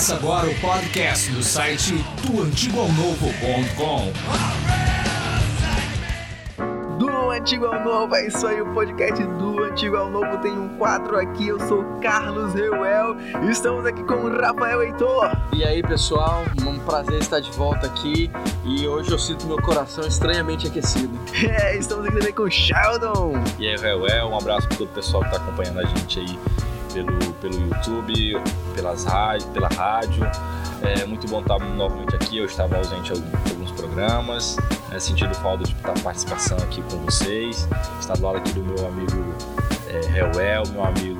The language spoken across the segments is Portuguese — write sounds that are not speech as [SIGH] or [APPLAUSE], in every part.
Começa agora o podcast do site doantigoalnovo.com. Do Antigo ao Novo, é isso aí, o podcast do Antigo ao Novo tem um quadro aqui. Eu sou Carlos Reuel e estamos aqui com o Rafael Heitor. E aí pessoal, um prazer estar de volta aqui e hoje eu sinto meu coração estranhamente aquecido. [LAUGHS] É, estamos aqui também com o Sheldon. E aí, Reuel, um abraço para todo o pessoal que está acompanhando a gente aí pelo, pelo YouTube, pelas rádio, pela rádio. É muito bom estar novamente aqui. Eu estava ausente de alguns programas, né, sentindo falta de estar participação aqui com vocês. Estar do lado aqui do meu amigo é, Reuel, meu amigo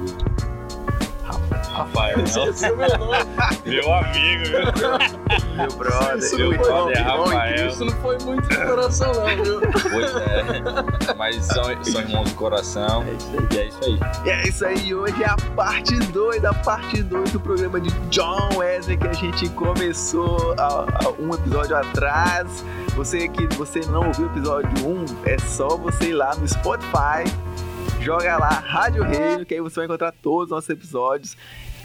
Rafael. Esse é o meu nome. meu amigo, viu? Meu brother. Isso Meu não foi brother muito, Rafael. Isso não foi muito de coração não, viu? Pois é. Mas são, são irmãos do coração. É isso aí. E é isso aí. E é isso aí, hoje é a parte 2 da parte 2 do programa de John Wesley que a gente começou há, há um episódio atrás. Você que você não ouviu o episódio 1, é só você ir lá no Spotify, joga lá Rádio Reino, que aí você vai encontrar todos os nossos episódios.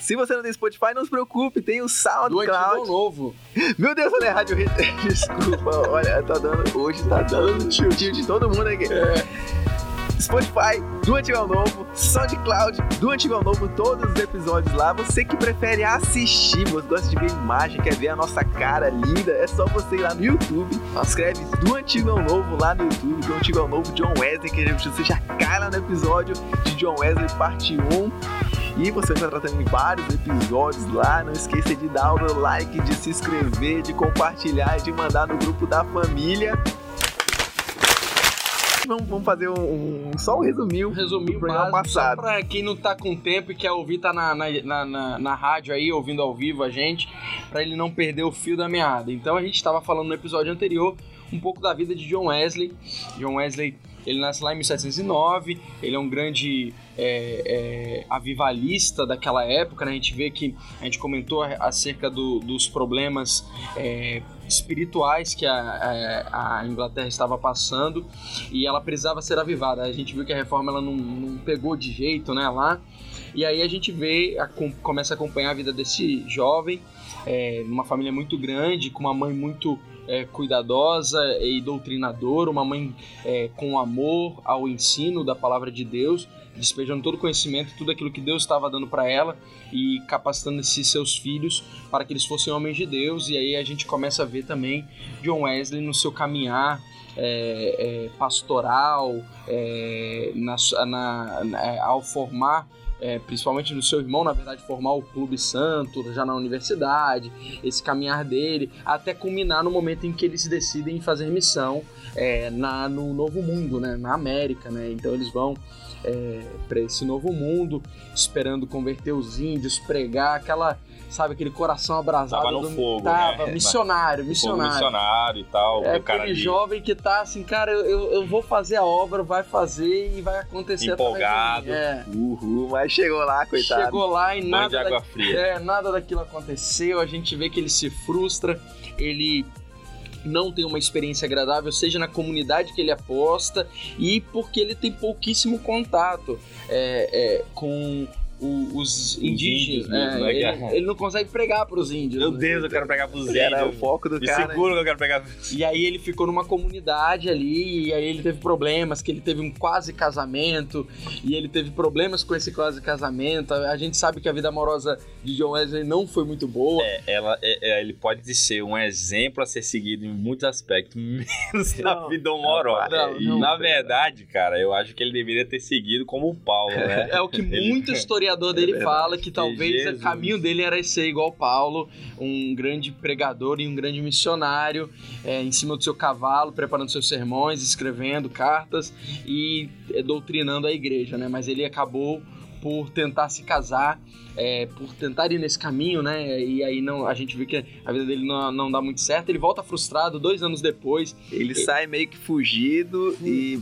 Se você não tem Spotify, não se preocupe, tem o Do antigo SoundCloud. novo. Meu Deus, olha, Rádio Reino. [LAUGHS] Desculpa, olha, tá dando. Hoje tá dando tio de todo mundo aqui. Spotify, do Antigo ao Novo, SoundCloud, do Antigo ao Novo, todos os episódios lá. Você que prefere assistir, você gosta de ver imagem, quer ver a nossa cara linda, é só você ir lá no YouTube, escreve do Antigo ao Novo lá no YouTube, do Antigo ao Novo, John Wesley, que você já cai lá no episódio de John Wesley, parte 1. E você vai tratando em vários episódios lá. Não esqueça de dar o like, de se inscrever, de compartilhar, de mandar no grupo da família. Vamos, vamos fazer um, um- só um resuminho Um resuminho do programa básico, passado. pra quem não tá com tempo e quer ouvir, tá na, na, na, na- na rádio aí, ouvindo ao vivo a gente, pra ele não perder o fio da meada. Então a gente tava falando no episódio anterior um pouco da vida de John Wesley. John Wesley, ele nasce lá em 1709, ele é um grande é, é, avivalista daquela época, né? A gente vê que a gente comentou acerca do- dos problemas é, espirituais que a, a- a Inglaterra estava passando e ela precisava ser avivada. A gente viu que a reforma ela não, não pegou de jeito, né, lá. E aí a gente vê, a- com- começa a acompanhar a vida desse jovem, é, numa família muito grande, com uma mãe muito é, cuidadosa e doutrinadora, uma mãe é, com amor ao ensino da palavra de Deus, despejando todo o conhecimento, tudo aquilo que Deus estava dando para ela e capacitando esses seus filhos para que eles fossem homens de Deus. E aí a gente começa a ver também John Wesley no seu caminhar é, é, pastoral, é, na, na- na- ao formar, é, principalmente no seu irmão, na verdade, formar o Clube Santo já na universidade, esse caminhar dele, até culminar no momento em que eles decidem fazer missão é, na, no Novo Mundo, né, na América. Né? Então eles vão para esse novo mundo, esperando converter os índios, pregar aquela, sabe, aquele coração abrasado. Tava no do- fogo, Tava, né? missionário, Fogo missionário. missionário e tal. É o cara aquele ali jovem que tá assim, cara, eu, eu, eu vou fazer a obra, vai fazer e vai acontecer Empolgado. de. É. Uhul, mas chegou lá, coitado. Chegou lá e banho nada, de água da- fria. é, nada daquilo aconteceu. A gente vê que ele se frustra, ele não tem uma experiência agradável, seja na comunidade que ele aposta e porque ele tem pouquíssimo contato é, é, com o- os indígenas. índios mesmo, É, né, ele, ele não consegue pregar para os índios. Meu né? Deus, eu quero pegar pros Era o índios. foco do Me cara. segura que eu quero pegar. E aí ele ficou numa comunidade ali, e aí ele teve problemas, que ele teve um quase casamento, e ele teve problemas com esse quase casamento. A gente sabe que a vida amorosa de John Wesley não foi muito boa. É, ela, é- é, ele pode ser um exemplo a ser seguido em muitos aspectos, [LAUGHS] menos na Não, vida amorosa. não, não. na verdade, cara, eu acho que ele deveria ter seguido como o Paulo, né? É o que [LAUGHS] Ele- muito historiador dele verdade. fala, que talvez o caminho dele era ser igual Paulo, um grande pregador e um grande missionário, é, em cima do seu cavalo, preparando seus sermões, escrevendo cartas e é, doutrinando a igreja, né? Mas ele acabou por tentar se casar, é, por tentar ir nesse caminho, né? E aí não, a gente vê que a vida dele não, não dá muito certo. Ele volta frustrado dois anos depois. Ele sai meio que fugido e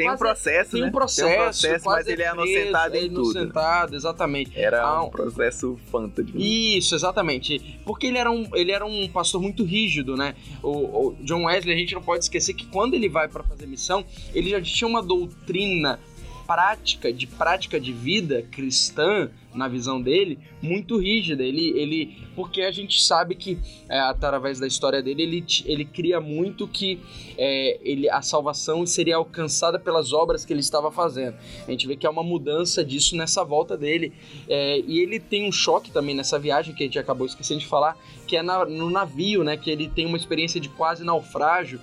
tem um Quase- processo, Tem né? um processo, tem um processo mas ele é preso, inocentado é em tudo. inocentado, exatamente. Era Ah, um processo fantasma. Isso, exatamente. Porque ele era um, ele era um pastor muito rígido, né? O, o John Wesley, a gente não pode esquecer que quando ele vai para fazer missão, ele já tinha uma doutrina prática, de prática de vida cristã na visão dele, muito rígida. Ele, ele, porque a gente sabe que é, através da história dele, ele, ele cria muito que é, ele, a salvação seria alcançada pelas obras que ele estava fazendo. A gente vê que há uma mudança disso nessa volta dele. É, e ele tem um choque também nessa viagem que a gente acabou esquecendo de falar, que é na, no navio, né? Que ele tem uma experiência de quase naufrágio,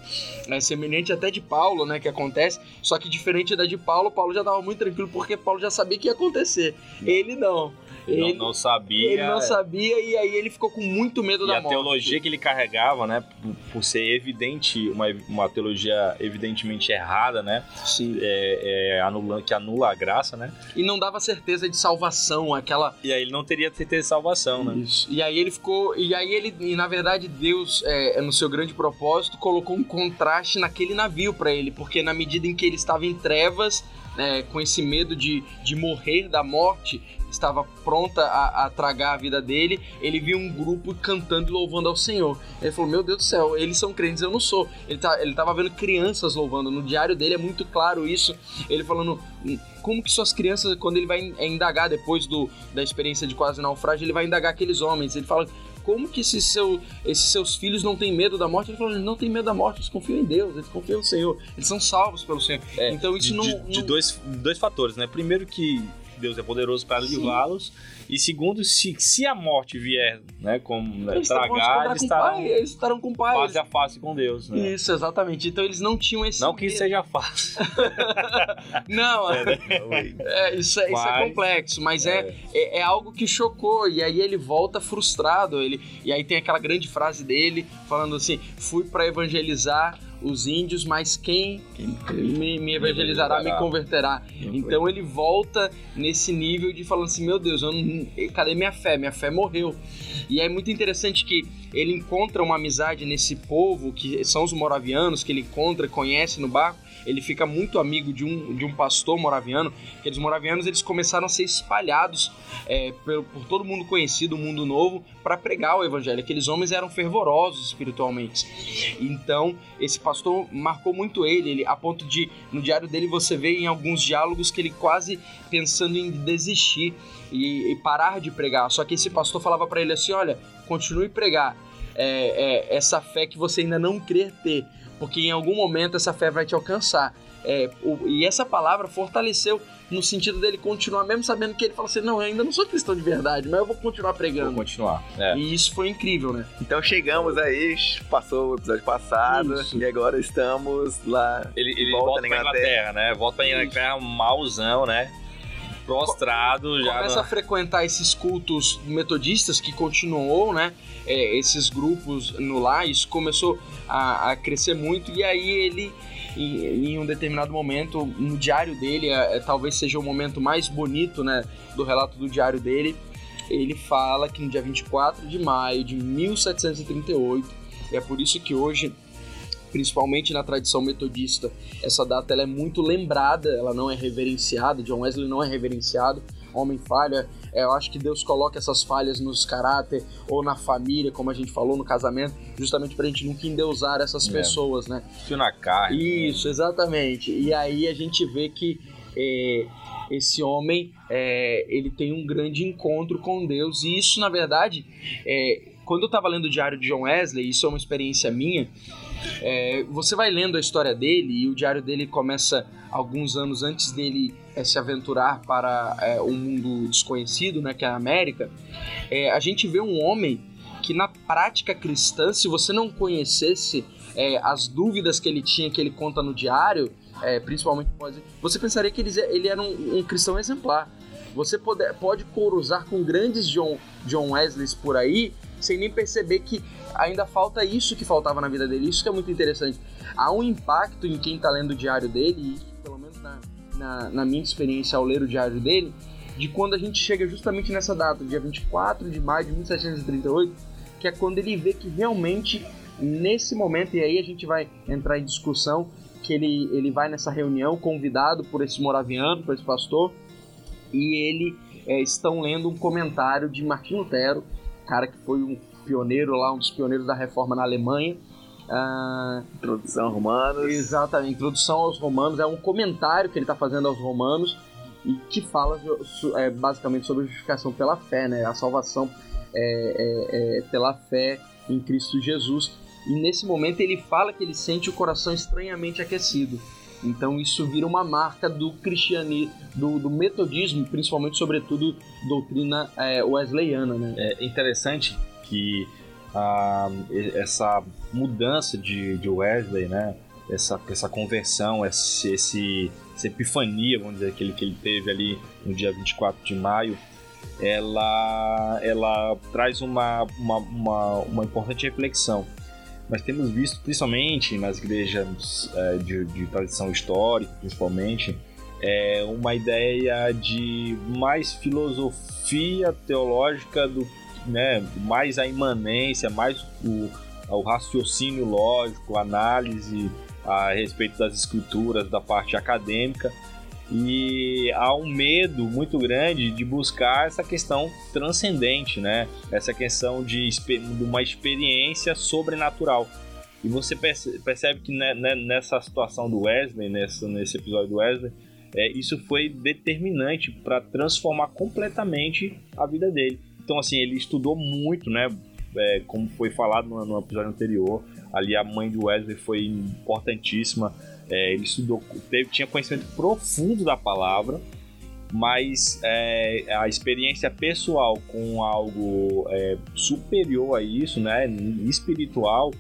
é, semelhante até de Paulo, né? Que acontece, só que diferente da de Paulo, Paulo já estava muito tranquilo porque Paulo já sabia que ia acontecer. Ele não. Ele não, não sabia. Ele não sabia e aí ele ficou com muito medo e da a morte. teologia que ele carregava, né, por, por ser evidente, uma, uma teologia evidentemente errada, né, Sim. é, é, anula, que anula a graça, né, E não dava certeza de salvação, aquela e aí ele não teria certeza de salvação, né. Isso. E aí ele ficou. E aí ele. E na verdade, Deus, é, no seu grande propósito, colocou um contraste naquele navio para ele. Porque na medida em que ele estava em trevas, né, com esse medo de, de morrer da morte, estava pronta a, a tragar a vida dele, ele viu um grupo cantando e louvando ao Senhor. Ele falou: Meu Deus do céu, eles são crentes, eu não sou. Ele, tá, ele tava vendo crianças louvando. No diário dele é muito claro isso. Ele falando. "Hum, Como que suas crianças, quando ele vai indagar depois do, da experiência de quase naufrágio, ele vai indagar aqueles homens. Ele fala: como que esses, seu, esses seus filhos não têm medo da morte? Ele falou, eles não têm medo da morte, eles confiam em Deus, eles confiam no Senhor, eles são salvos pelo Senhor. É, então isso de, não... de, de não- dois, dois fatores, né? Primeiro que Deus é poderoso para livrá-los e segundo se, se a morte vier, né, como né, eles tragar, eles estarão pai, eles estarão com o pai. face a face com Deus, né? Isso, exatamente. Então eles não tinham esse Não que isso seja fácil. [LAUGHS] Não, É, né? é, isso, é, isso é Mas- complexo, mas é, é, é algo que chocou. E aí ele volta frustrado. Ele, e aí tem aquela grande frase dele falando assim: fui para evangelizar os índios, mas quem me, me evangelizará me converterá. Então ele volta nesse nível de falando assim: meu Deus, eu não, cadê minha fé? Minha fé morreu. E é muito interessante que ele encontra uma amizade nesse povo, que são os moravianos, que ele encontra, conhece no barco. Ele fica muito amigo de um, de um pastor moraviano. Aqueles moravianos eles começaram a ser espalhados é, por, por todo mundo conhecido, o mundo novo, para pregar o evangelho. Aqueles homens eram fervorosos espiritualmente. Então, esse pastor marcou muito ele, ele, a ponto de, no diário dele, você vê em alguns diálogos que ele quase pensando em desistir e, e parar de pregar. Só que esse pastor falava para ele assim: olha, continue pregar. É, é, essa fé que você ainda não crê ter, porque em algum momento essa fé vai te alcançar. É, o- e essa palavra fortaleceu no sentido dele continuar, mesmo sabendo que ele falou assim: não, eu ainda não sou cristão de verdade, mas eu vou continuar Vou pregando. continuar. É. E isso foi incrível, né? Então chegamos aí, passou o episódio passado Isso. e agora estamos lá. Ele, ele Volta volta, na pra Inglaterra, né? Volta pra Isso. Inglaterra malzão, né? Prostrado já. Começa no- a frequentar esses cultos metodistas que continuou, né? É, esses grupos no lá, isso começou a, a crescer muito e aí ele em, em um determinado momento no diário dele, é, é, talvez seja o momento mais bonito, né, do relato do diário dele. Ele fala que no dia 24 de maio de 1738, e é por isso que hoje principalmente na tradição metodista, essa data ela é muito lembrada, ela não é reverenciada, John Wesley não é reverenciado, homem falha, é, eu acho que Deus coloca essas falhas nos caráter ou na família, como a gente falou, no casamento, justamente pra gente nunca endeusar essas É. pessoas, né? Fio na carne. Isso, exatamente. E aí a gente vê que é, esse homem é, ele tem um grande encontro com Deus e isso na verdade é, quando eu estava lendo o diário de John Wesley isso é uma experiência minha é, você vai lendo a história dele e o diário dele começa alguns anos antes dele é, se aventurar para é, um mundo desconhecido né que é a América É, a gente vê um homem que na prática cristã se você não conhecesse é, as dúvidas que ele tinha que ele conta no diário é, principalmente você pensaria que ele, ele era um, um cristão exemplar. Você pode, pode com grandes John, John Wesleys por aí sem nem perceber que ainda falta isso que faltava na vida dele. Isso que é muito interessante. Há um impacto em quem está lendo o diário dele, e pelo menos na, na, na minha experiência ao ler o diário dele, de quando a gente chega justamente nessa data, dia 24 de maio de 1738, que é quando ele vê que realmente nesse momento, e aí a gente vai entrar em discussão, que ele, ele vai nessa reunião convidado por esse moraviano, por esse pastor, e ele é, estão lendo um comentário de Martim Lutero, cara que foi um pioneiro lá, um dos pioneiros da reforma na Alemanha. Ah, Introdução romanos. exatamente, introdução aos romanos, é um comentário que ele está fazendo aos romanos, e que fala é, basicamente sobre a justificação pela fé, né? A salvação é, é, é, pela fé em Cristo Jesus. E nesse momento ele fala que ele sente o coração estranhamente aquecido. Então isso vira uma marca do cristianismo, do, do metodismo, principalmente, sobretudo, doutrina é, wesleyana. Né? É interessante que ah, essa mudança de, de Wesley, né? essa, essa conversão, esse, esse, essa epifania, vamos dizer, que ele, que ele teve ali no dia 24 de maio, ela, ela traz uma, uma, uma, uma importante reflexão. Nós temos visto, principalmente nas igrejas é, de, de tradição histórica, principalmente, é uma ideia de mais filosofia teológica do né, mais a imanência, mais o, o raciocínio lógico, análise a respeito das escrituras, da parte acadêmica, e há um medo muito grande de buscar essa questão transcendente, né? Essa questão de, de uma experiência sobrenatural. E você percebe que nessa situação do Wesley, nesse, nesse episódio do Wesley, é, isso foi determinante para transformar completamente a vida dele. Então, assim, ele estudou muito, né? É, como foi falado no, no episódio anterior, ali a mãe de Wesley foi importantíssima. É, ele estudou, teve, tinha conhecimento profundo da palavra, mas é, a experiência pessoal com algo é, superior a isso, né, espiritual,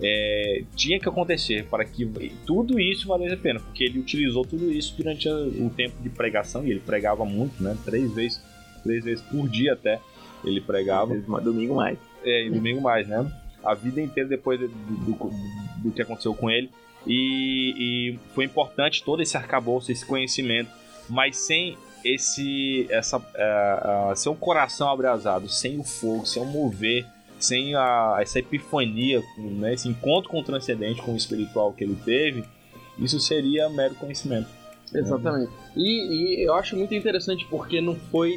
é, tinha que acontecer para que tudo isso valesse a pena, porque ele utilizou tudo isso durante o tempo de pregação e ele pregava muito, né, três vezes, três vezes por dia até ele pregava. Domingo mais. É, e domingo mais, né? A vida inteira depois do, do, do que aconteceu com ele. E, e, foi importante todo esse arcabouço, esse conhecimento, mas sem esse essa uh, uh, sem o coração abrasado, sem o fogo, sem o mover, sem a, essa epifania, né, esse encontro com o transcendente, com o espiritual que ele teve, isso seria mero conhecimento. Exatamente. E, e eu acho muito interessante porque não foi,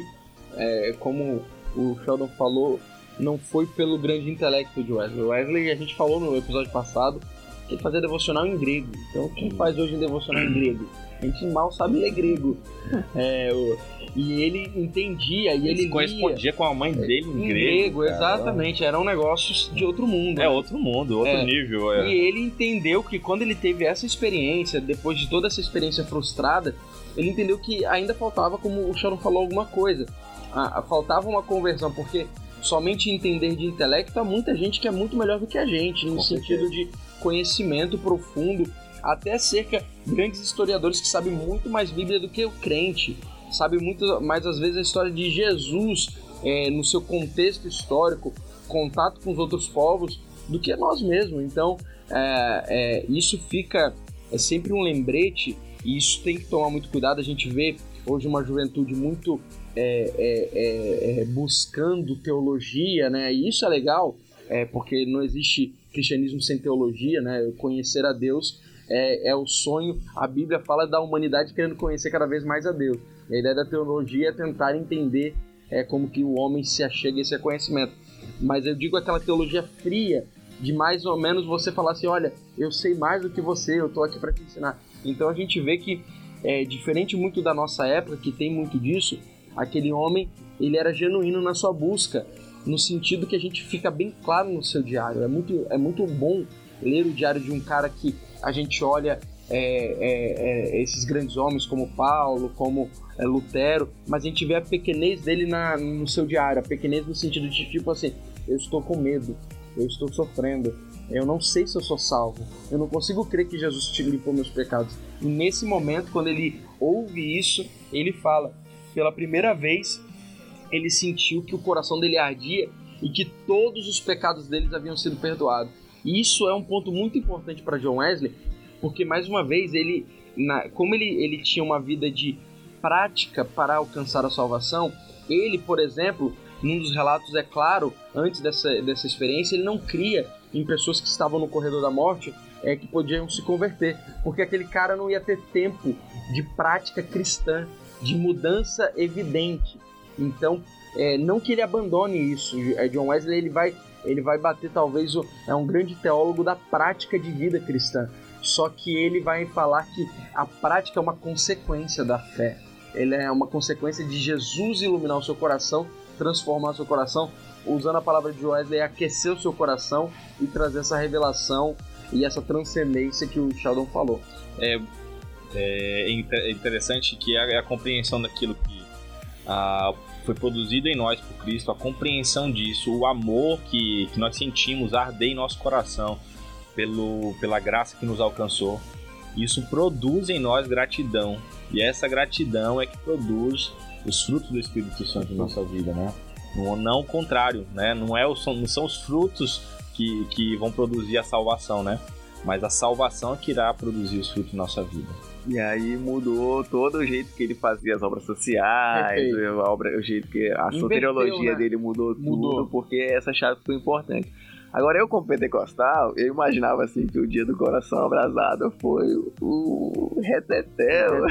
é, como o Sheldon falou, não foi pelo grande intelecto de Wesley. Wesley, a gente falou no episódio passado, que ele fazia devocional em grego. Então, quem faz hoje devocional em grego? A gente mal sabe ler grego. [LAUGHS] É, o, e ele entendia e ele, ele correspondia com a mãe dele em, em grego. grego exatamente. Eram negócios de outro mundo. É outro mundo, outro é. nível. É. E ele entendeu que quando ele teve essa experiência, depois de toda essa experiência frustrada, ele entendeu que ainda faltava, como o Sharon falou, alguma coisa. Ah, faltava uma conversão, porque somente entender de intelecto há muita gente que é muito melhor do que a gente, no Com sentido certeza. de conhecimento profundo, até cerca grandes historiadores que sabem muito mais Bíblia do que o crente, sabem muito mais às vezes a história de Jesus é, no seu contexto histórico, contato com os outros povos, do que nós mesmos. Então, é, é, isso fica é sempre um lembrete e isso tem que tomar muito cuidado. A gente vê hoje uma juventude muito é, é, é, é, buscando teologia, né? E isso é legal, é, porque não existe cristianismo sem teologia, né? Conhecer a Deus é, é o sonho. A Bíblia fala da humanidade querendo conhecer cada vez mais a Deus. E a ideia da teologia é tentar entender é, como que o homem se achega a esse conhecimento. Mas eu digo aquela teologia fria, de mais ou menos você falar assim, olha, eu sei mais do que você, eu estou aqui para te ensinar. Então a gente vê que é diferente muito da nossa época, que tem muito disso, aquele homem ele era genuíno na sua busca, no sentido que a gente fica bem claro no seu diário. É muito, é muito bom ler o diário de um cara que a gente olha é, é, é, esses grandes homens como Paulo, como é, Lutero, mas a gente vê a pequenez dele na, no seu diário, a pequenez no sentido de tipo assim, eu estou com medo, eu estou sofrendo, eu não sei se eu sou salvo, eu não consigo crer que Jesus limpou meus pecados. E nesse momento, quando ele ouve isso, ele fala: pela primeira vez, ele sentiu que o coração dele ardia e que todos os pecados deles haviam sido perdoados. E isso é um ponto muito importante para John Wesley, porque mais uma vez ele, na, como ele, ele tinha uma vida de prática para alcançar a salvação, ele, por exemplo, num dos relatos é claro, antes dessa, dessa experiência, ele não cria em pessoas que estavam no corredor da morte é, que podiam se converter, porque aquele cara não ia ter tempo de prática cristã de mudança evidente. Então, é, não que ele abandone isso. É, John Wesley ele vai, ele vai bater talvez o, é um grande teólogo da prática de vida cristã. Só que ele vai falar que a prática é uma consequência da fé. ele é uma consequência de Jesus iluminar o seu coração, transformar o seu coração, usando a palavra de Wesley, aquecer o seu coração e trazer essa revelação e essa transcendência que o Sheldon falou. É, é interessante que é a compreensão daquilo que ah, foi produzido em nós por Cristo, a compreensão disso, o amor que, que nós sentimos arder em nosso coração pelo, pela graça que nos alcançou. Isso produz em nós gratidão. E essa gratidão é que produz os frutos do Espírito Santo em nossa vida, né? Não, não o contrário, né? Não, é o, não são os frutos que, que vão produzir a salvação, né? Mas a salvação é que irá produzir os frutos em nossa vida. E aí mudou todo o jeito que ele fazia as obras sociais, a obra, o jeito que a soteriologia né? dele mudou, mudou tudo, porque essa chave foi importante. Agora, eu como pentecostal, eu imaginava assim que o dia do coração abrasado foi o retetel.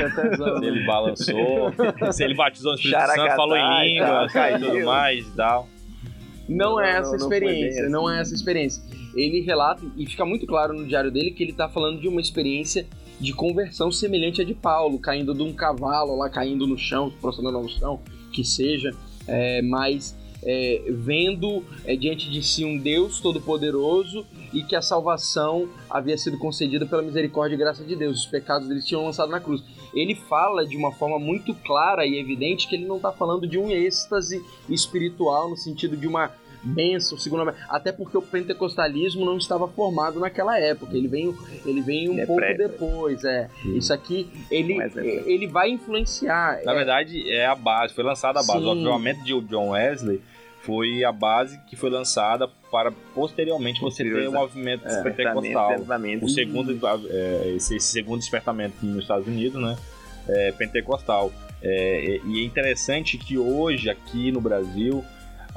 se ele balançou, se ele batizou no Espírito Santo, falou em língua, e tudo mais e tal. Não, não é essa não, experiência, não, não é essa experiência. Ele relata, e fica muito claro no diário dele, que ele está falando de uma experiência de conversão semelhante à de Paulo, caindo de um cavalo lá, caindo no chão, prostrando no chão, que seja, é, mas é, vendo é, diante de si um Deus todo-poderoso e que a salvação havia sido concedida pela misericórdia e graça de Deus. Os pecados deles tinham lançado na cruz. Ele fala de uma forma muito clara e evidente que ele não está falando de um êxtase espiritual no sentido de uma bênção, segundo até porque o pentecostalismo não estava formado naquela época. Ele vem, ele vem um é pouco pré. depois. É. Isso aqui ele, é ele vai influenciar. Na é... verdade, é a base, foi lançada a base. Sim. O avivamento de John Wesley foi a base que foi lançada para posteriormente você ter o movimento é, pentecostal. O segundo, é, esse, segundo despertamento nos Estados Unidos, né? É, pentecostal. É, e é interessante que hoje aqui no Brasil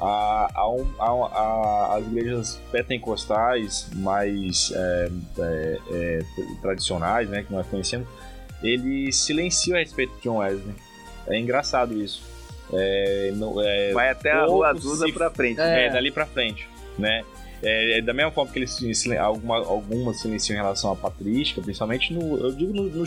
a, a, a, as igrejas pentecostais mais é, é, é, tradicionais, né, que nós conhecemos, eles silenciam a respeito de John Wesley. É engraçado isso. É, é, Vai até a Rua Azusa se, pra frente. É, é, dali pra frente, né? É, é, da mesma forma que eles alguma, algumas silenciam em relação à patrística, principalmente no, eu digo no, no,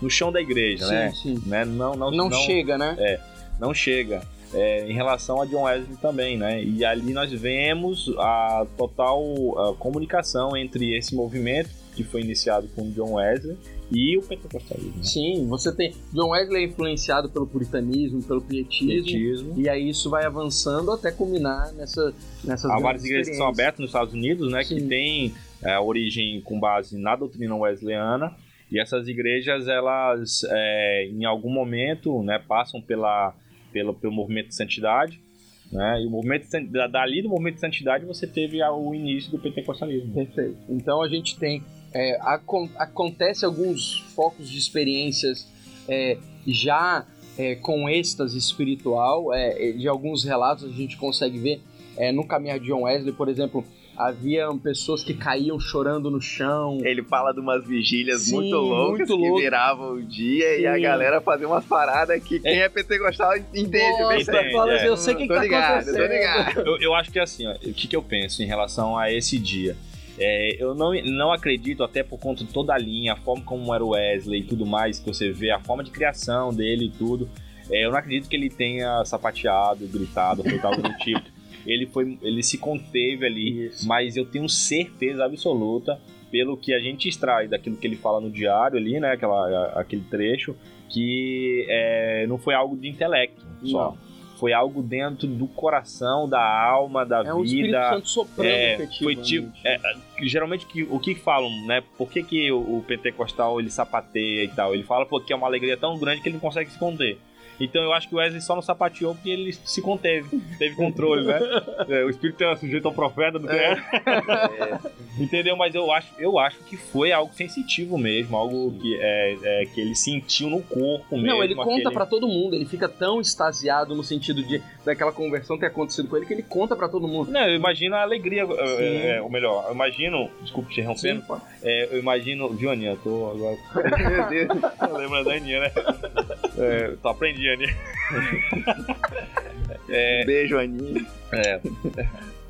no chão da igreja, sim, né? Sim. né? Não, não, não, não chega, né? É, não chega é, em relação a John Wesley também, né? E ali nós vemos a total a comunicação entre esse movimento que foi iniciado com John Wesley e o pentecostalismo. Né? Sim, você tem John Wesley é influenciado pelo puritanismo, pelo pietismo, pietismo. e aí isso vai avançando até culminar nessa nessas Há várias igrejas que são abertas nos Estados Unidos, né, Sim. que têm é, origem com base na doutrina wesleyana. E essas igrejas, elas, é, em algum momento, né, passam pela pelo, pelo movimento de santidade. Né? E o movimento dali do movimento de santidade você teve o início do pentecostalismo. Perfeito. Então a gente tem é, acontece alguns focos de experiências é, já é, com êxtase espiritual. É, de alguns relatos a gente consegue ver é, no caminhar de John Wesley, por exemplo, Havia pessoas que caíam chorando no chão. Ele fala de umas vigílias Sim, muito loucas muito louco. que viravam o dia Sim. e a galera fazia umas paradas que quem é, é pentecostal entende. Nossa, bem fala, é. Eu sei o que, que tá ligado, acontecendo. Tô ligado. Eu, eu acho que assim, ó, o que, que eu penso em relação a esse dia? É, eu não, não acredito, até por conta de toda a linha, a forma como era o Wesley e tudo mais, que você vê, a forma de criação dele e tudo. É, eu não acredito que ele tenha sapateado, gritado, feito algo [LAUGHS] do tipo ele foi ele se conteve ali, Isso. mas eu tenho certeza absoluta pelo que a gente extrai daquilo que ele fala no diário ali, né, aquela, aquele trecho, que é, não foi algo de intelecto só. Não. Foi algo dentro do coração, da alma, da é vida. É um Espírito Santo soprando é, foi tipo, é, geralmente que, o que falam, né? Por que, que o, o pentecostal ele sapateia e tal? Ele fala porque é uma alegria tão grande que ele não consegue se conter. Então eu acho que o Wesley só não sapateou porque ele se conteve, teve controle, né? [LAUGHS] É, o espírito é sujeito ao profeta, não é. é. [LAUGHS] Entendeu? Mas eu acho, eu acho que foi algo sensitivo mesmo, algo que, é, é que ele sentiu no corpo mesmo. Não, ele conta aquele... para todo mundo, ele fica tão extasiado no sentido de daquela conversão ter acontecido com ele que ele conta para todo mundo. Não, eu imagino a alegria, é, é, ou melhor, eu imagino, desculpe te interrompendo, é, eu imagino, viu Aninha, eu tô agora... [LAUGHS] Meu Deus, lembra da Aninha, né? É, tô aprendi, Aninha. [LAUGHS] É, Beijo, Aninha. é.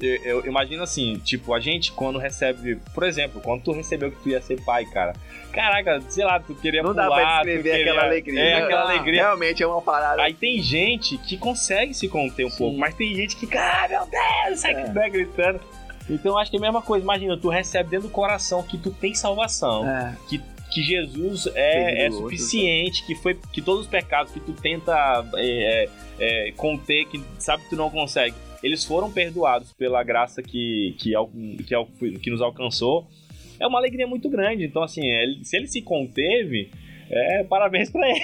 Eu, eu imagino assim, tipo, a gente quando recebe, por exemplo, quando tu recebeu que tu ia ser pai, cara. Caraca, sei lá, tu queria Não dá pular, pra tu descrever queria- aquela alegria. É, aquela Ah, alegria. Realmente é uma parada. Aí tem gente que consegue se conter um Sim. pouco, mas tem gente que, cara, meu Deus, sai que vai gritando. Então eu acho que é a mesma coisa. Imagina, tu recebe dentro do coração que tu tem salvação, É. que, que Jesus é, é suficiente, que foi que todos os pecados que tu tenta é, é, é, conter, que sabe que tu não consegue, eles foram perdoados pela graça que, que, que, que nos alcançou. É uma alegria muito grande. Então, assim, ele- se ele se conteve, é, parabéns pra ele.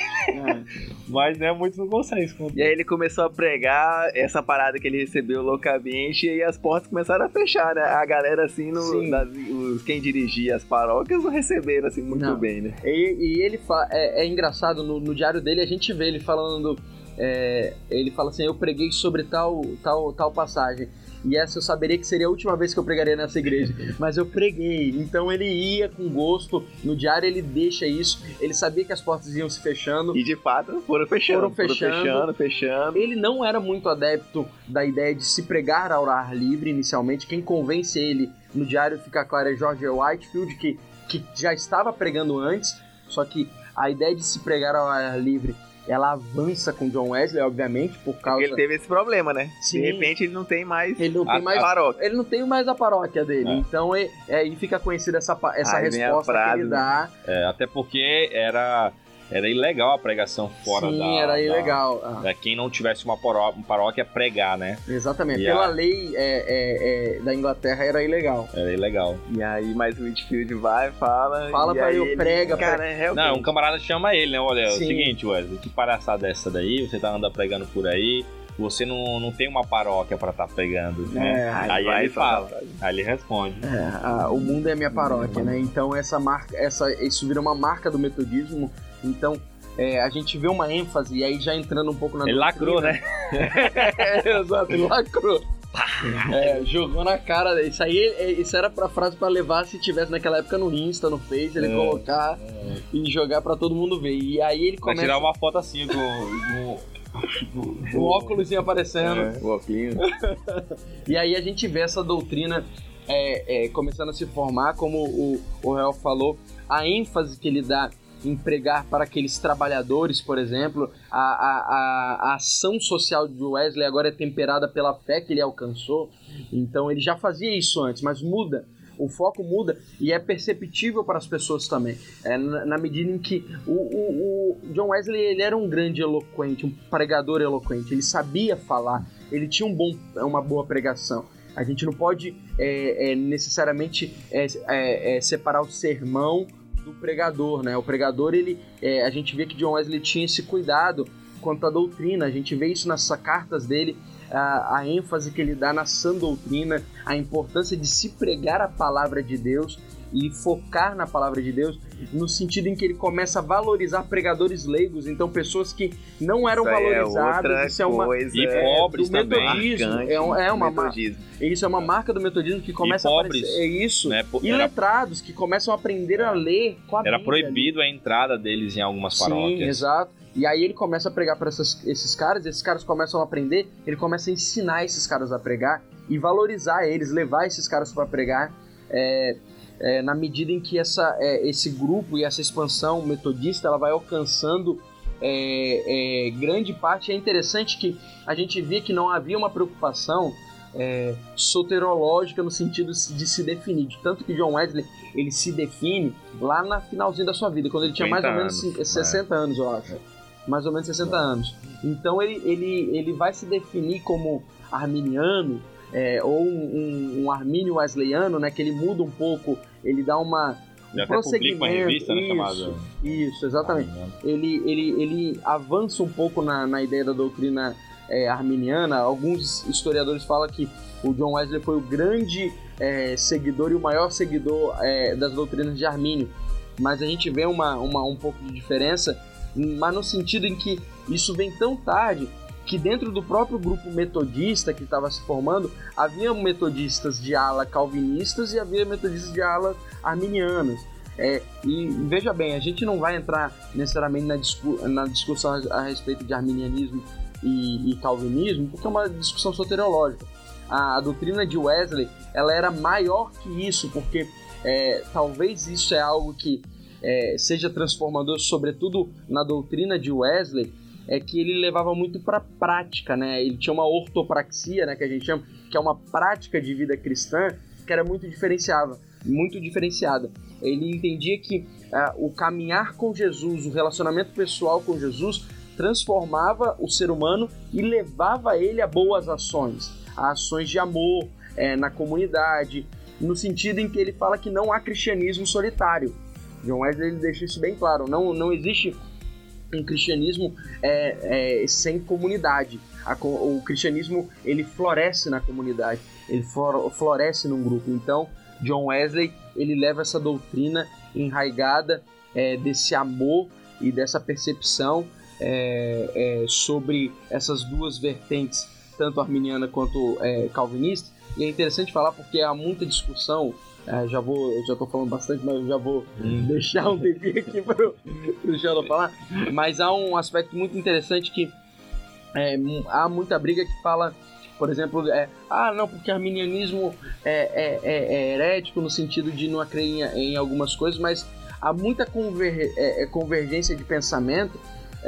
Mas, né, muitos não conseguem se conter. E aí ele começou a pregar essa parada que ele recebeu loucamente e aí as portas começaram a fechar, né? A galera assim, no, das- os, quem dirigia as paróquias não receberam assim muito Não. bem, né? E, e ele é, é engraçado, no, no diário dele a gente vê ele falando. é, ele fala assim: Eu preguei sobre tal, tal, tal passagem. E essa eu saberia que seria a última vez que eu pregaria nessa igreja. Mas eu preguei. Então ele ia com gosto. No diário ele deixa isso. Ele sabia que as portas iam se fechando. E de fato foram fechando. Foram fechando. fechando, fechando. Ele não era muito adepto da ideia de se pregar ao ar livre inicialmente. Quem convence ele no diário fica claro é George Whitefield, que, que já estava pregando antes, só que a ideia de se pregar ao ar livre ela avança com John Wesley, obviamente, por causa. Porque ele teve esse problema, né? Sim. De repente ele não tem mais Ele não tem A- mais. paróquia. Ele não tem mais a paróquia dele. É. Então é, é, aí fica conhecida essa, essa Aí resposta que frase, ele né? dá. É, até porque era, era ilegal a pregação fora Sim, da. era da- ilegal. Ah. da quem não tivesse uma uma paróquia pregar, né? Exatamente. E Pela a- lei é, é, é, da Inglaterra era ilegal. Era ilegal. E aí mais o Whitfield vai, fala. Fala e pra aí ele, prega, Cara, é realmente. Não, um camarada chama ele, né? Olha, é o Sim. seguinte, Wesley, que palhaçada é essa daí? Você tá andando pregando por aí, você não, não tem uma paróquia pra estar pregando, né? É, aí ele fala, aí ele responde. É, a- o mundo é minha paróquia, né? Então essa marca, essa, isso vira uma marca do metodismo. Então é, a gente vê uma ênfase e aí já entrando um pouco na Ele lacrou, né? [LAUGHS] é, exato, ele lacrou. É, jogou na cara. Isso aí, é- isso era pra frase pra levar se tivesse naquela época no Insta, no Face, ele É, colocar e jogar pra todo mundo ver. E aí ele Vai começa tirar uma foto assim com, o óculos aparecendo. É, o óculos. [LAUGHS] E aí a gente vê essa doutrina é, é, começando a se formar, como o, o Real falou, a ênfase que ele dá em pregar para aqueles trabalhadores, por exemplo, a, a, a, a ação social de Wesley agora é temperada pela fé que ele alcançou. Então ele já fazia isso antes, mas muda. O foco muda e é perceptível para as pessoas também. É, na, na medida em que o, o, o John Wesley ele era um grande eloquente, um pregador eloquente. Ele sabia falar, ele tinha um bom, uma boa pregação. A gente não pode é, é, necessariamente é, é, é, separar o sermão do pregador, né? O pregador, ele, é, a gente vê que John Wesley tinha esse cuidado quanto à doutrina. A gente vê isso nas cartas dele, a, a ênfase que ele dá na sã doutrina, a importância de se pregar a palavra de Deus e focar na palavra de Deus, no sentido em que ele começa a valorizar pregadores leigos, então pessoas que não eram Isso é valorizadas. outra isso é uma coisa E é, pobres do também. metodismo. marcante É, um- é uma metodismo. isso é uma marca do metodismo que começa pobres, a aparecer. É isso. Né? E Era, letrados que começam a aprender a ler com a era Bíblia. proibido a entrada deles em algumas Sim, paróquias. exato. E aí ele começa a pregar para esses caras, esses caras começam a aprender, ele começa a ensinar esses caras a pregar e valorizar eles, levar esses caras para pregar. é, é, na medida em que essa, é, esse grupo e essa expansão metodista ela vai alcançando é, é, grande parte. É interessante que a gente vê que não havia uma preocupação é, soterológica no sentido de se definir. Tanto que John Wesley ele se define lá na finalzinho da sua vida, quando ele tinha mais ou 50 menos anos, 60 anos, eu acho. Mais ou menos 60 anos. Então ele, ele, ele vai se definir como arminiano, é, ou um, um armínio wesleyano, né? Que ele muda um pouco, ele dá uma. Ele até publica uma prosseguimento, revista, né, isso, chamada... Isso, exatamente ele, ele, ele avança um pouco na, na ideia da doutrina é, arminiana. Alguns historiadores falam que o John Wesley foi o grande é, seguidor e o maior seguidor é, das doutrinas de Armínio. Mas a gente vê uma, uma, um pouco de diferença, mas no sentido em que isso vem tão tarde que dentro do próprio grupo metodista que estava se formando, havia metodistas de ala calvinistas e havia metodistas de ala arminianas. É, e veja bem, a gente não vai entrar necessariamente na, discu na discussão a, a, respeito de arminianismo e, e, calvinismo, porque é uma discussão soteriológica. A, a, doutrina de Wesley ela era maior que isso, porque é, talvez isso é algo que é, seja transformador, sobretudo na doutrina de Wesley, é que ele levava muito para prática, né? Ele tinha uma ortopraxia, né, que a gente chama, que é uma prática de vida cristã que era muito diferenciada, muito diferenciada. Ele entendia que uh, o caminhar com Jesus, o relacionamento pessoal com Jesus, transformava o ser humano e levava ele a boas ações, a ações de amor é, na comunidade, no sentido em que ele fala que não há cristianismo solitário. John Wesley ele deixa isso bem claro. Não, não existe um cristianismo é, é, sem comunidade. A, o cristianismo ele floresce na comunidade, ele floresce num grupo. Então, John Wesley ele leva essa doutrina enraigada é, desse amor e dessa percepção é, é, sobre essas duas vertentes, tanto arminiana quanto é, calvinista. E é interessante falar porque há muita discussão é, já vou, eu já tô falando bastante, mas já vou hum. deixar um tempinho aqui pro, pro Sheldon falar. Mas há um aspecto muito interessante que é, há muita briga que fala, por exemplo, é, ah, não, porque arminianismo é, é, é, é herético no sentido de não acreditar em, em algumas coisas, mas há muita conver, é, convergência de pensamento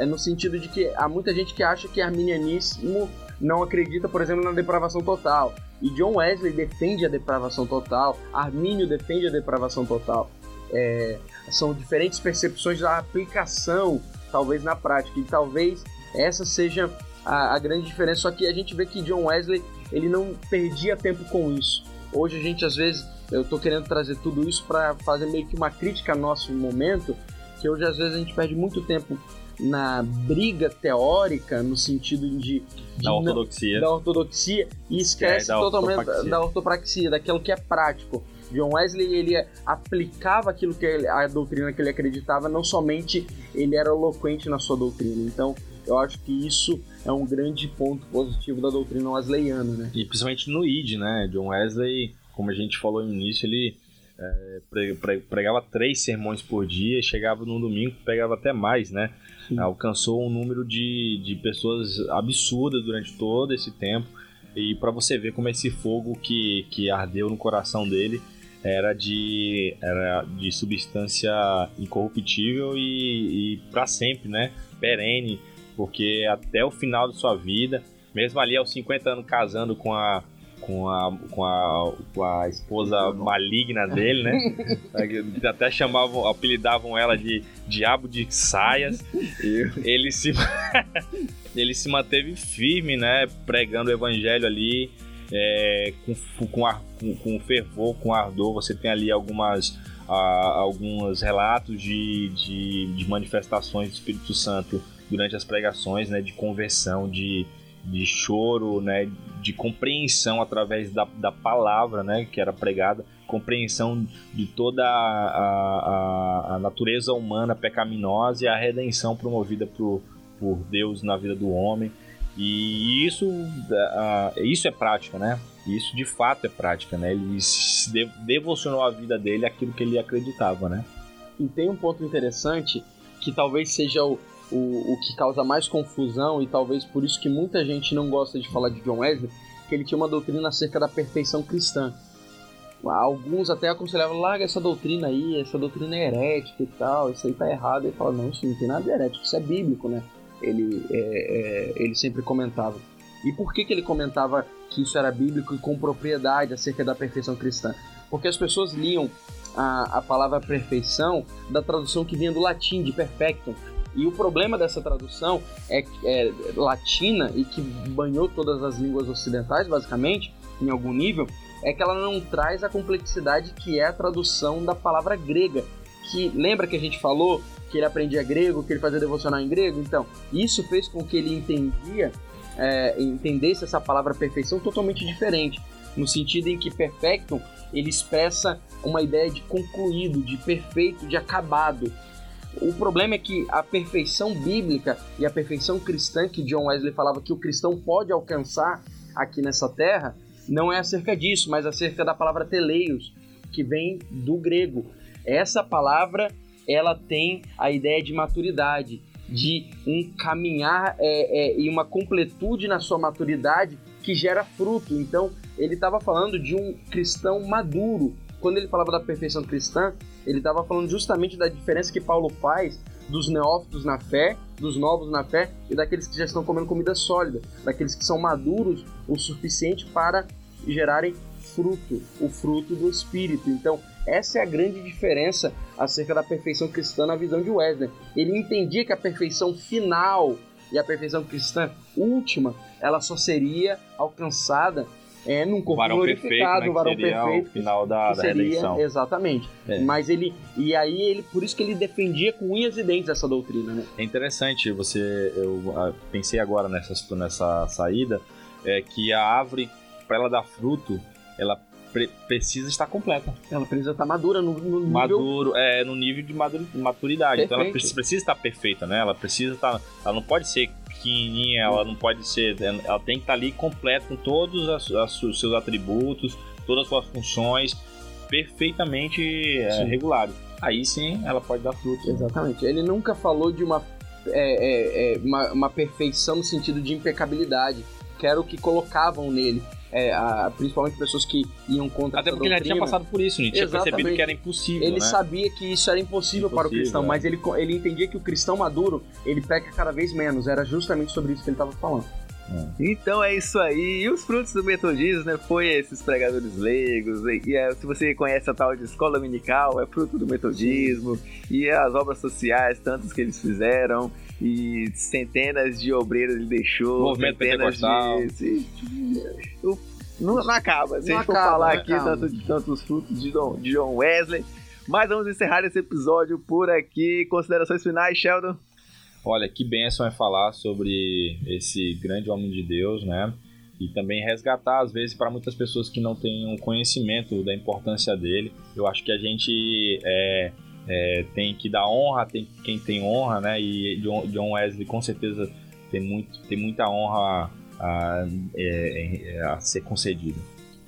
no sentido de que há muita gente que acha que arminianismo não acredita, por exemplo, na depravação total. E John Wesley defende a depravação total, Armínio defende a depravação total. É, são diferentes percepções da aplicação, talvez na prática, e talvez essa seja a, a, grande diferença. Só que a gente vê que John Wesley ele não perdia tempo com isso. Hoje a gente às vezes, eu estou querendo trazer tudo isso para fazer meio que uma crítica ao nosso momento, que hoje às vezes a gente perde muito tempo na briga teórica, no sentido de, de da ortodoxia, da ortodoxia e esquece é, totalmente da ortopraxia, daquilo que é prático. John Wesley ele aplicava aquilo que ele, a doutrina que ele acreditava, não somente ele era eloquente na sua doutrina. Então, eu acho que isso é um grande ponto positivo da doutrina wesleyana, né? E principalmente no ID, né? John Wesley, como a gente falou no início, ele é, pregava três sermões por dia, chegava no domingo, pegava até mais, né? Sim. Alcançou um número de, de pessoas absurda durante todo esse tempo. E para você ver como esse fogo que, que ardeu no coração dele era de, era de substância incorruptível e, e para sempre, né? Perene, porque até o final da sua vida, mesmo ali aos 50 anos casando com a com a, com a, com a esposa maligna dele, né? [LAUGHS] Até chamavam, apelidavam ela de Diabo de Saias. ele se, [LAUGHS] ele se manteve firme, né? Pregando o evangelho ali. É, com, com, ar, com, com, fervor, com ardor, você tem ali algumas, uh, alguns relatos de, de, de manifestações do Espírito Santo durante as pregações, né, de conversão, de, de choro, né, de compreensão através da, da palavra, né, que era pregada, compreensão de toda a, a, a natureza humana pecaminosa e a redenção promovida por, por Deus na vida do homem. E isso, uh, isso é prática, né? Isso de fato é prática, né? Ele devocionou a vida dele aquilo que ele acreditava, né? E tem um ponto interessante que talvez seja o, o, o que causa mais confusão e talvez por isso que muita gente não gosta de falar de John Wesley, que ele tinha uma doutrina acerca da perfeição cristã. Alguns até aconselhavam, larga essa doutrina aí, essa doutrina é herética e tal, isso aí tá errado. Ele fala, não, isso não tem nada de herético, isso é bíblico, né? Ele, é, é, ele sempre comentava. E por que, que ele comentava que isso era bíblico e com propriedade acerca da perfeição cristã? Porque as pessoas liam a, a palavra perfeição da tradução que vinha do latim, de perfectum, e o problema dessa tradução é, é latina e que banhou todas as línguas ocidentais, basicamente, em algum nível, é que ela não traz a complexidade que é a tradução da palavra grega. Que lembra que a gente falou que ele aprendia grego, que ele fazia devocional em grego? Então, isso fez com que ele entendia, é, entendesse essa palavra perfeição totalmente diferente, no sentido em que perfectum ele expressa uma ideia de concluído, de perfeito, de acabado. O problema é que a perfeição bíblica e a perfeição cristã que John Wesley falava que o cristão pode alcançar aqui nessa terra não é acerca disso, mas acerca da palavra teleios, que vem do grego. essa palavra ela tem a ideia de maturidade, de um caminhar é, é, e uma completude na sua maturidade que gera fruto. Então, ele estava falando de um cristão maduro. Quando ele falava da perfeição cristã, ele estava falando justamente da diferença que Paulo faz dos neófitos na fé, dos novos na fé e daqueles que já estão comendo comida sólida, daqueles que são maduros o suficiente para gerarem fruto, o fruto do Espírito. Então, essa é a grande diferença acerca da perfeição cristã na visão de Wesley. Ele entendia que a perfeição final e a perfeição cristã última, ela só seria alcançada é num corpo varão glorificado, perfeito, né, varão perfeito. o final da, da seria, redenção. Exatamente. É. Mas ele. E aí ele. Por isso que ele defendia com unhas e dentes essa doutrina, né? É interessante, você, eu ah, pensei agora nessa, nessa saída, é que a árvore, para ela dar fruto, ela pre- precisa estar completa. Ela precisa estar madura no, no nível. Maduro, é, no nível de maturidade. Então ela Perfeito. precisa, estar perfeita, né? Ela precisa estar. Ela não pode ser pequenininha, ela não pode ser. Ela tem que estar ali completa com todos os seus atributos, todas as suas funções perfeitamente é, regulares. Aí sim ela pode dar fruto. Exatamente. Ele nunca falou de uma, é, é, é, uma, uma perfeição no sentido de impecabilidade, que era o que colocavam nele. É, a- principalmente pessoas que iam contra Até porque ele já tinha doutrina. passado por isso, ele tinha Exatamente. percebido que era impossível. Ele né? sabia que isso era impossível, para o Impossível, cristão, é. mas ele, ele entendia que o cristão maduro, ele peca cada vez menos. Era justamente sobre isso que ele estava falando. Então é isso aí. E os frutos do metodismo, né? Foi esses pregadores leigos. E, e, é, se você conhece a tal de escola dominical, é fruto do metodismo. E as obras sociais, tantas que eles fizeram. E centenas de obreiros ele deixou. Movimento centenas pentecostal. de. se- o- não, não acaba. Se Não a gente for acaba, falar não aqui tanto de tantos frutos de John, de John Wesley. Mas vamos encerrar esse episódio por aqui. Considerações finais, Sheldon? Olha, que bênção é falar sobre esse grande homem de Deus, né? E também resgatar, às vezes, para muitas pessoas que não têm um conhecimento da importância dele. Eu acho que a gente é, é, tem que dar honra, tem quem tem honra, né? E John, Wesley com certeza tem, muito, tem muita honra a, é, é, a ser concedida.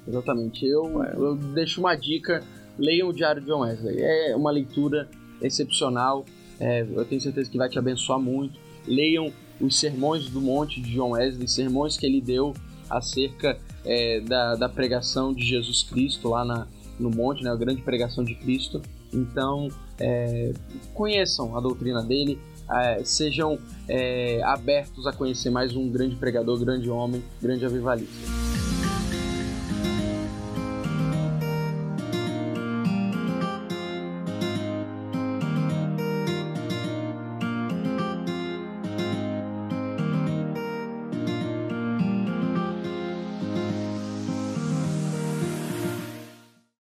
Exatamente. Eu, eu deixo uma dica: leiam o Diário de John Wesley. É uma leitura excepcional. É, eu tenho certeza que vai te abençoar muito. Leiam os sermões do monte de John Wesley, sermões que ele deu acerca é, da, da pregação de Jesus Cristo lá na, no monte, né, a grande pregação de Cristo. Então, é, conheçam a doutrina dele, é, sejam é, abertos a conhecer mais um grande pregador, grande homem, grande avivalista.